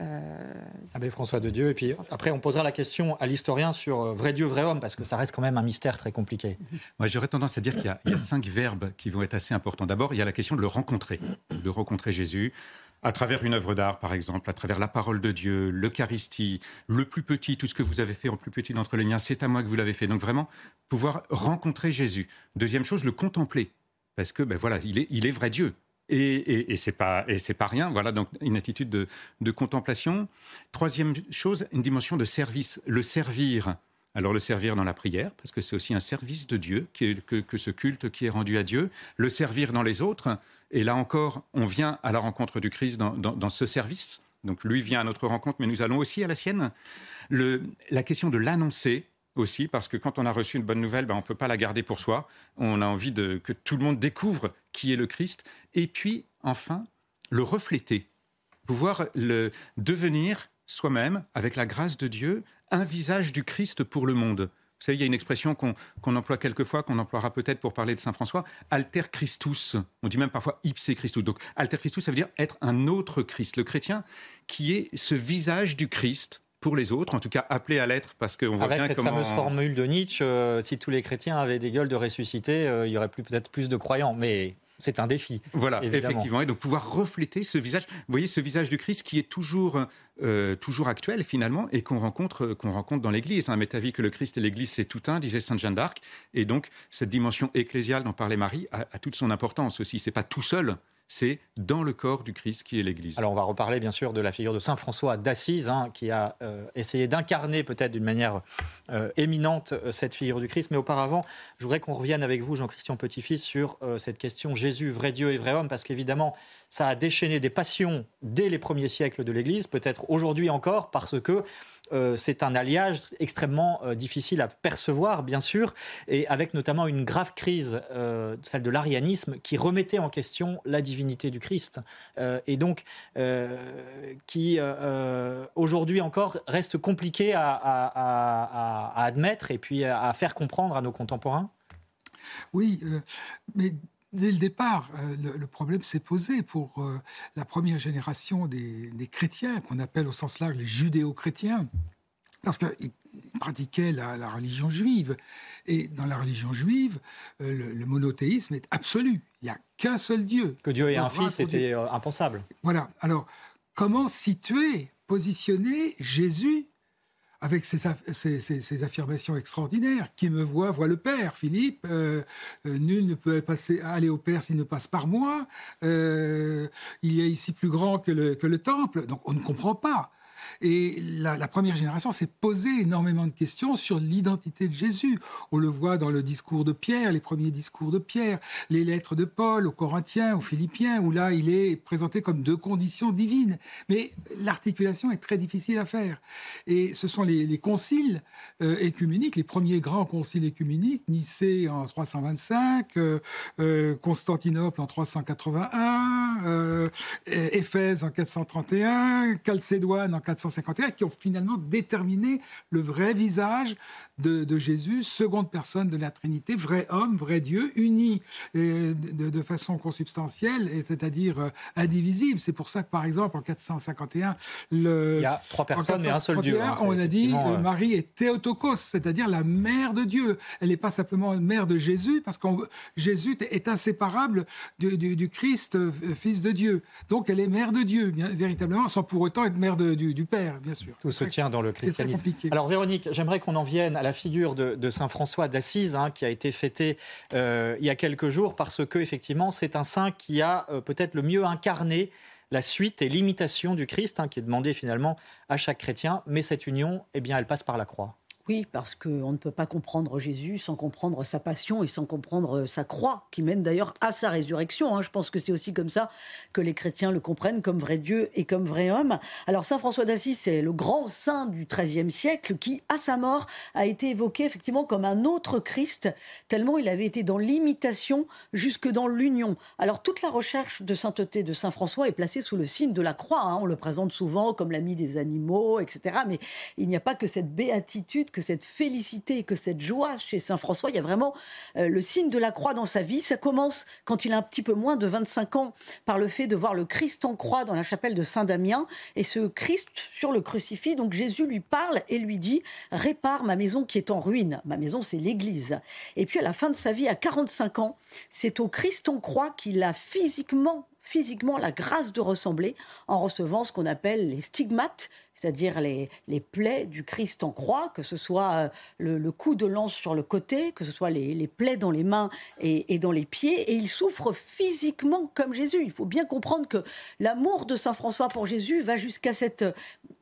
Euh, Abbé François de Dieu. Et puis après, on posera la question à l'historien sur vrai Dieu, vrai homme, parce que ça reste quand même un mystère très compliqué. Moi, j'aurais tendance à dire qu'il y, y, a cinq verbes qui vont être assez importants. D'abord, il y a la question de le rencontrer, de rencontrer Jésus à travers une œuvre d'art, par exemple, à travers la parole de Dieu, l'Eucharistie, le plus petit, tout ce que vous avez fait en plus petit d'entre les miens, c'est à moi que vous l'avez fait. Donc vraiment, pouvoir rencontrer Jésus. Deuxième chose, le contempler. Parce que, ben voilà, il est, vrai Dieu. Et, et, et pas pas rien. Voilà donc une attitude de, contemplation. Troisième chose, une dimension de service, le servir. Alors le servir dans la prière, parce que c'est aussi un service de Dieu que, ce culte qui est rendu à Dieu. Le servir dans les autres, et là encore, on vient à la rencontre du Christ dans, ce service. Donc lui vient à notre rencontre, mais nous allons aussi à la sienne. la question de l'annoncer aussi, parce que quand on a reçu une bonne nouvelle, ben, on ne peut pas la garder pour soi. On a envie de, que tout le monde découvre qui est le Christ. Et puis, enfin, le refléter. Pouvoir le devenir soi-même, avec la grâce de Dieu, un visage du Christ pour le monde savez, il y a une expression qu'on emploie quelquefois, qu'on emploiera peut-être pour parler de Saint François, alter Christus. On dit même parfois ipse Christus. Donc, alter Christus, ça veut dire être un autre Christ. Le chrétien qui est ce visage du Christ pour les autres, en tout cas appelé à l'être, parce qu'on voit Avec bien cette comment... fameuse formule de Nietzsche, euh, si tous les chrétiens avaient des gueules de ressuscité, euh, il y aurait plus peut-être plus de croyants. Mais c'est un défi. Voilà, évidemment. effectivement. Et donc pouvoir refléter ce visage, vous voyez, ce visage du Christ qui est toujours, euh, toujours actuel finalement et qu'on rencontre, qu'on rencontre dans l'Église. Un métavie que le Christ et l'Église, c'est tout un, disait Sainte Jeanne d'Arc. Et donc cette dimension ecclésiale dont parlait Marie a, a toute son importance aussi. C'est pas tout seul. C'est dans le corps du Christ qui est l'Église. Alors on va reparler bien sûr de la figure de Saint François d'Assise, hein, qui a euh, essayé d'incarner peut-être d'une manière euh, éminente euh, cette figure du Christ. Mais auparavant, je voudrais qu'on revienne avec vous, Jean-Christian Petit-Fils, sur cette question Jésus, vrai Dieu et vrai homme, parce qu'évidemment, ça a déchaîné des passions dès les premiers siècles de l'Église, peut-être aujourd'hui encore, parce que euh, c'est un alliage extrêmement euh, difficile à percevoir, bien sûr, et avec notamment une grave crise, euh, celle de l'arianisme, qui remettait en question la divinité du Christ, et donc qui aujourd'hui encore reste compliqué à, admettre et puis à faire comprendre à nos contemporains. Oui, mais dès le départ, euh, le, le problème s'est posé pour euh, la première génération des, des chrétiens, qu'on appelle au sens large les judéo-chrétiens, parce qu'ils pratiquaient la, la religion juive. Et dans la religion juive, euh, le, le monothéisme est absolu. Il n'y a qu'un seul Dieu. Que Dieu ait un fils était impensable. Voilà. Alors, comment situer, positionner Jésus avec ses affirmations extraordinaires Qui me voit, voit le Père. Philippe, euh, euh, nul ne peut passer, aller au Père s'il ne passe par moi. Euh, il y a ici plus grand que le, que le temple. Donc, on ne comprend pas. Et la, première génération s'est posé énormément de questions sur l'identité de Jésus. On le voit dans le discours de Pierre, les premiers discours de Pierre, les lettres de Paul aux Corinthiens, aux Philippiens, où là, il est présenté comme deux conditions divines. Mais l'articulation est très difficile à faire. Et ce sont les, les conciles euh, écuméniques, les premiers grands conciles écuméniques, Nicée en 325, euh, euh, Constantinople en 381, euh, Éphèse en 431, Chalcédoine en 451, qui ont finalement déterminé le vrai visage de, de Jésus, seconde personne de la Trinité, vrai homme, vrai Dieu, uni euh, de, de façon consubstantielle, c'est-à-dire euh, indivisible. C'est pour ça que, par exemple, en 451, le, Il y a trois personnes et un seul Dieu, hein, 431, on a dit euh, Marie est Théotokos, c'est-à-dire la mère de Dieu. Elle n'est pas simplement mère de Jésus, parce que Jésus est inséparable du, du- du Christ, euh, fils de Dieu. Donc elle est mère de Dieu, bien, véritablement, sans pour autant être mère de- du, du Père, bien sûr. Tout se tient dans le christianisme. Alors Véronique, j'aimerais qu'on en vienne à la figure de, Saint François d'Assise, hein, qui a été fêté euh, il y a quelques jours, parce que effectivement, c'est un saint qui a euh, peut-être le mieux incarné la suite et l'imitation du Christ, hein, qui est demandé finalement à chaque chrétien. Mais cette union, eh bien, elle passe par la croix. Oui, parce qu'on ne peut pas comprendre Jésus sans comprendre sa passion et sans comprendre sa croix, qui mène d'ailleurs à sa résurrection. hein. Je pense que c'est aussi comme ça que les chrétiens le comprennent comme vrai Dieu et comme vrai homme. Alors Saint François d'Assise, c'est le grand saint du XIIIe siècle qui, à sa mort, a été évoqué effectivement comme un autre Christ, tellement il avait été dans l'imitation jusque dans l'union. Alors toute la recherche de sainteté de Saint François est placée sous le signe de la croix. hein. On le présente souvent comme l'ami des animaux, etc. Mais il n'y a pas que cette béatitude, que cette félicité, que cette joie chez Saint François. Il y a vraiment euh, le signe de la croix dans sa vie. Ça commence quand il a un petit peu moins de 25 ans par le fait de voir le Christ en croix dans la chapelle de Saint-Damien. Et ce Christ sur le crucifix, donc Jésus lui parle et lui dit Répare ma maison qui est en ruine. Ma maison, c'est l'Église. Et puis à la fin de sa vie, à 45 ans, c'est au Christ en croix qu'il a physiquement physiquement la grâce de ressembler en recevant ce qu'on appelle les stigmates, c'est-à-dire les, les plaies du Christ en croix, que ce soit euh, le, coup de lance sur le côté, que ce soit les, les plaies dans les mains et, et dans les pieds, et il souffre physiquement comme Jésus. Il faut bien comprendre que l'amour de Saint François pour Jésus va jusqu'à cette euh,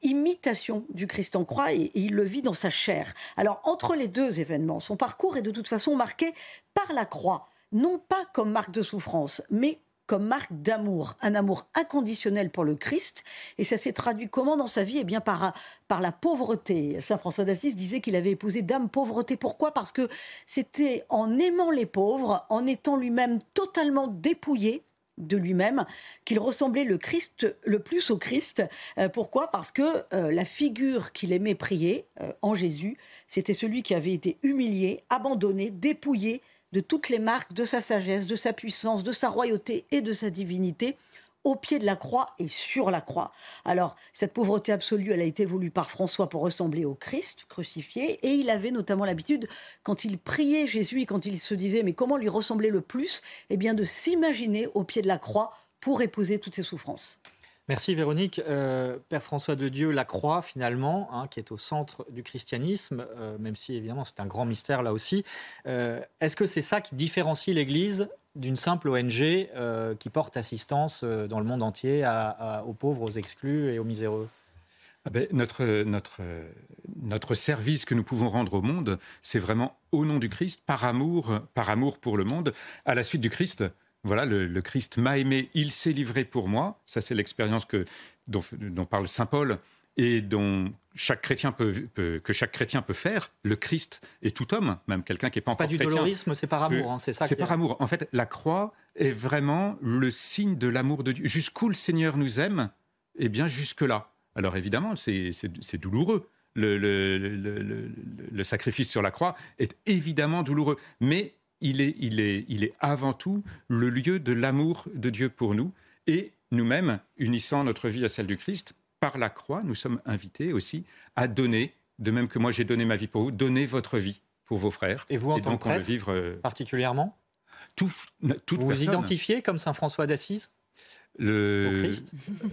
imitation du Christ en croix, et, et il le vit dans sa chair. Alors entre les deux événements, son parcours est de toute façon marqué par la croix, non pas comme marque de souffrance, mais comme marque d'amour, un amour inconditionnel pour le Christ. Et ça s'est traduit comment dans sa vie? Eh bien, par, par la pauvreté. Saint François d'Assise disait qu'il avait épousé Dame Pauvreté. Pourquoi? Parce que c'était en aimant les pauvres, en étant lui-même totalement dépouillé, de lui-même qu'il ressemblait le Christ le plus au Christ. Euh, pourquoi? Parce que euh, la figure qu'il aimait prier euh, en Jésus, c'était celui qui avait été humilié, abandonné, dépouillé de toutes les marques de sa sagesse, de sa puissance, de sa royauté et de sa divinité au pied de la croix et sur la croix. Alors, cette pauvreté absolue, elle a été voulue par François pour ressembler au Christ crucifié, et il avait notamment l'habitude, quand il priait Jésus, quand il se disait, mais comment lui ressembler le plus Eh bien, de s'imaginer au pied de la croix pour épouser toutes ses souffrances. Merci Véronique. Euh, Père François de Dieu, la croix finalement, hein, qui est au centre du christianisme, euh, même si évidemment c'est un grand mystère là aussi. Euh, est-ce que c'est ça qui différencie l'Église d'une simple ONG qui porte assistance dans le monde entier aux pauvres, aux exclus et aux miséreux? Ah ben, notre, notre, service que nous pouvons rendre au monde, c'est vraiment au nom du Christ, par amour, par amour pour le monde, à la suite du Christ. Voilà, le, Christ m'a aimé, il s'est livré pour moi. Ça, c'est l'expérience que, dont, parle saint Paul et dont chaque chrétien peut, que chaque chrétien peut faire. Le Christ est tout homme, même quelqu'un qui n'est pas encore chrétien. Pas du dolorisme, c'est par amour, hein, c'est ça. C'est par amour. En fait, la croix est vraiment le signe de l'amour de Dieu. Jusqu'où le Seigneur nous aime, eh bien jusque-là. Alors évidemment, c'est douloureux. Le, le, le, sacrifice sur la croix est évidemment douloureux, mais il est, il, est, il est avant tout le lieu de l'amour de Dieu pour nous. Et nous-mêmes, unissant notre vie à celle du Christ, par la croix, nous sommes invités aussi à donner, de même que moi j'ai donné ma vie pour vous, donner votre vie pour vos frères. Et vous, en tant que prêtre, vivre, euh, particulièrement? tout, Vous vous identifiez comme Saint François d'Assise? Le...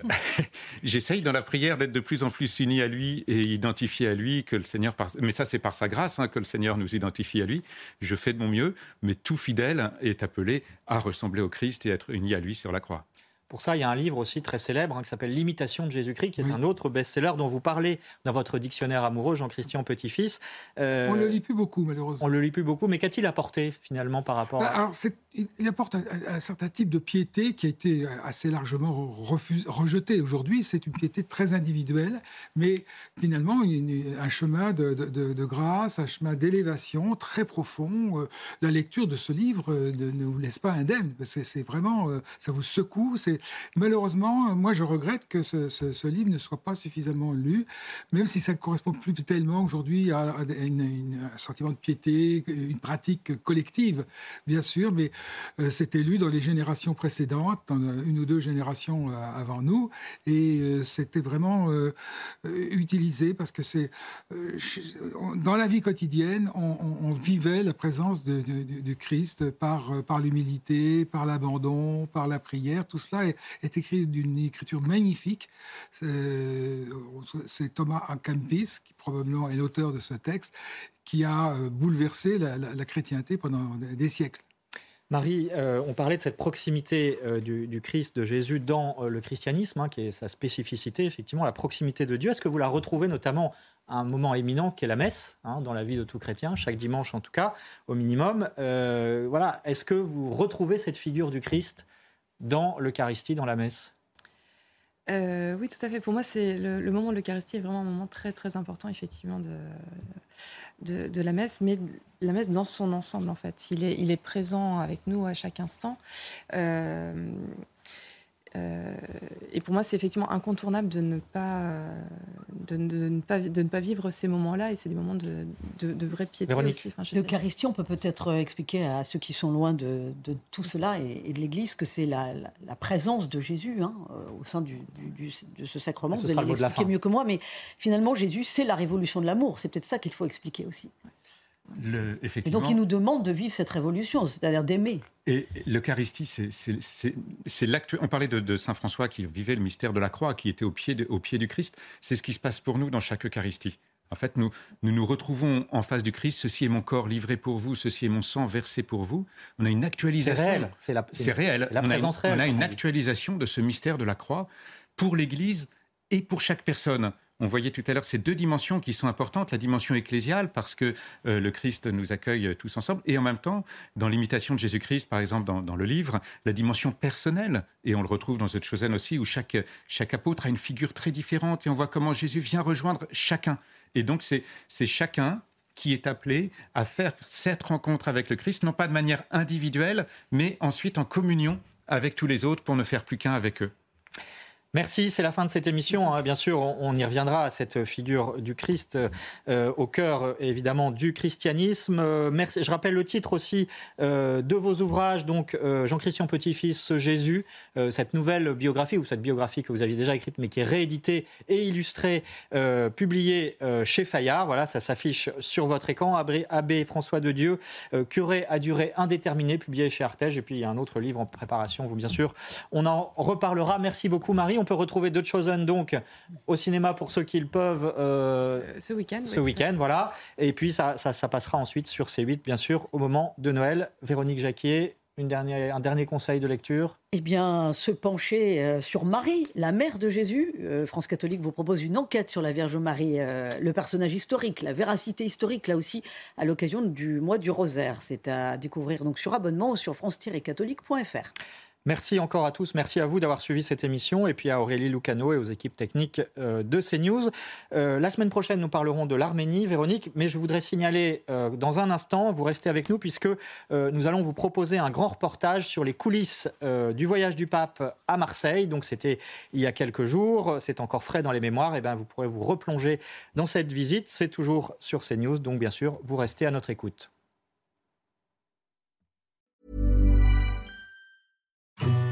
J'essaye dans la prière d'être de plus en plus uni à lui et identifié à lui, que le Seigneur, mais ça c'est par sa grâce hein, que le Seigneur nous identifie à lui. Je fais de mon mieux, mais tout fidèle est appelé à ressembler au Christ et être uni à lui sur la croix. Pour ça, il y a un livre aussi très célèbre hein, qui s'appelle L'imitation de Jésus-Christ, qui est un autre best-seller dont vous parlez dans votre dictionnaire amoureux, Jean-Christian Petit-Fils. Euh, on ne le lit plus beaucoup, malheureusement. On ne le lit plus beaucoup, mais qu'a-t-il apporté finalement par rapport bah, à... Alors, il apporte un, certain type de piété qui a été assez largement rejeté aujourd'hui. C'est une piété très individuelle, mais finalement un chemin de, grâce, un chemin d'élévation très profond. Euh, la lecture de ce livre euh, ne, vous laisse pas indemne. C'est vraiment, ça vous secoue. C'est malheureusement, moi, je regrette que ce, livre ne soit pas suffisamment lu, même si ça correspond plus tellement aujourd'hui à, un sentiment de piété, une pratique collective, bien sûr, mais euh, c'était lu dans les générations précédentes, dans une ou deux générations euh, avant nous, et euh, c'était vraiment utilisé parce que c'est dans la vie quotidienne, on, vivait la présence de, Christ par, par l'humilité, par l'abandon, par la prière, tout cela est, écrit d'une écriture magnifique. C'est Thomas Acampis, qui probablement est l'auteur de ce texte, qui a euh, bouleversé la, chrétienté pendant des siècles. Marie, euh, on parlait de cette proximité euh, du, Christ, de Jésus dans le christianisme, hein, qui est sa spécificité, effectivement, la proximité de Dieu. Est-ce que vous la retrouvez notamment à un moment éminent qui est la messe, hein, dans la vie de tout chrétien, chaque dimanche en tout cas, au minimum? Voilà, est-ce que vous retrouvez cette figure du Christ dans l'Eucharistie, dans la messe? Euh, oui, tout à fait. Pour moi, c'est le, moment de l'Eucharistie est vraiment un moment très très important, effectivement, de, de, la messe, mais la messe dans son ensemble, en fait. Il est, il est présent avec nous à chaque instant. Euh, euh, et pour moi, c'est effectivement incontournable de ne pas, de, ne, pas, de ne pas vivre ces moments-là. Et c'est des moments de, de, vraie piété aussi. L'Eucharistie, on peut peut-être expliquer à ceux qui sont loin de, tout cela et, de l'Église que c'est la, la, présence de Jésus hein, euh, au sein du, de ce sacrement. Vous allez l'expliquer mieux que moi, mais finalement, Jésus, c'est la révolution de l'amour. C'est peut-être ça qu'il faut expliquer aussi. Et donc, il nous demande de vivre cette révolution, c'est-à-dire d'aimer. Et l'Eucharistie, c'est l'acte. On parlait de, Saint François qui vivait le mystère de la croix, qui était au pied, au pied du Christ. C'est ce qui se passe pour nous dans chaque Eucharistie. En fait, nous, nous nous retrouvons en face du Christ. Ceci est mon corps livré pour vous, ceci est mon sang versé pour vous. On a une actualisation. C'est réel. C'est réel. La présence réelle. On a une actualisation de ce mystère de la croix pour l'Église et pour chaque personne. On voyait tout à l'heure ces deux dimensions qui sont importantes, la dimension ecclésiale, parce que euh, le Christ nous accueille tous ensemble, et en même temps, dans l'imitation de Jésus-Christ, par exemple, dans, le livre, la dimension personnelle, et on le retrouve dans cette Chosen aussi, où chaque, chaque apôtre a une figure très différente, et on voit comment Jésus vient rejoindre chacun. Et donc, c'est chacun qui est appelé à faire cette rencontre avec le Christ, non pas de manière individuelle, mais ensuite en communion avec tous les autres pour ne faire plus qu'un avec eux. Merci, c'est la fin de cette émission. Hein. Bien sûr, on, y reviendra à cette figure du Christ euh, au cœur évidemment du christianisme. Euh. Je rappelle le titre aussi euh, de vos ouvrages, donc Jean-Christian Petit-Fils, Jésus, cette nouvelle biographie ou cette biographie que vous aviez déjà écrite mais qui est rééditée et illustrée, publiée chez Fayard. Voilà, ça s'affiche sur votre écran. Abbé, Abbé François de Dieu, curé à durée indéterminée, publié chez Artege. Et puis il y a un autre livre en préparation. Vous bien sûr, on en reparlera. Merci beaucoup Marie. On peut retrouver The Chosen donc au cinéma pour ceux qui le peuvent euh, ce, week-end. Ce week-end, voilà. Et puis ça, ça, passera ensuite sur C8, bien sûr, au moment de Noël. Véronique Jacquier, une dernière, un dernier conseil de lecture? Eh bien, se pencher euh, sur Marie, la mère de Jésus. Euh, France catholique vous propose une enquête sur la Vierge Marie, le personnage historique, la véracité historique, là aussi, à l'occasion du mois du rosaire. C'est à découvrir donc sur abonnement ou sur france-catholique.fr. Merci encore à tous. Merci à vous d'avoir suivi cette émission et puis à Aurélie Lucano et aux équipes techniques euh, de CNews. Euh, la semaine prochaine, nous parlerons de l'Arménie, Véronique, mais je voudrais signaler euh, dans un instant, vous restez avec nous puisque nous allons vous proposer un grand reportage sur les coulisses du voyage du pape à Marseille. Donc c'était il y a quelques jours, c'est encore frais dans les mémoires. Et eh bien vous pourrez vous replonger dans cette visite. C'est toujours sur CNews, donc bien sûr, vous restez à notre écoute.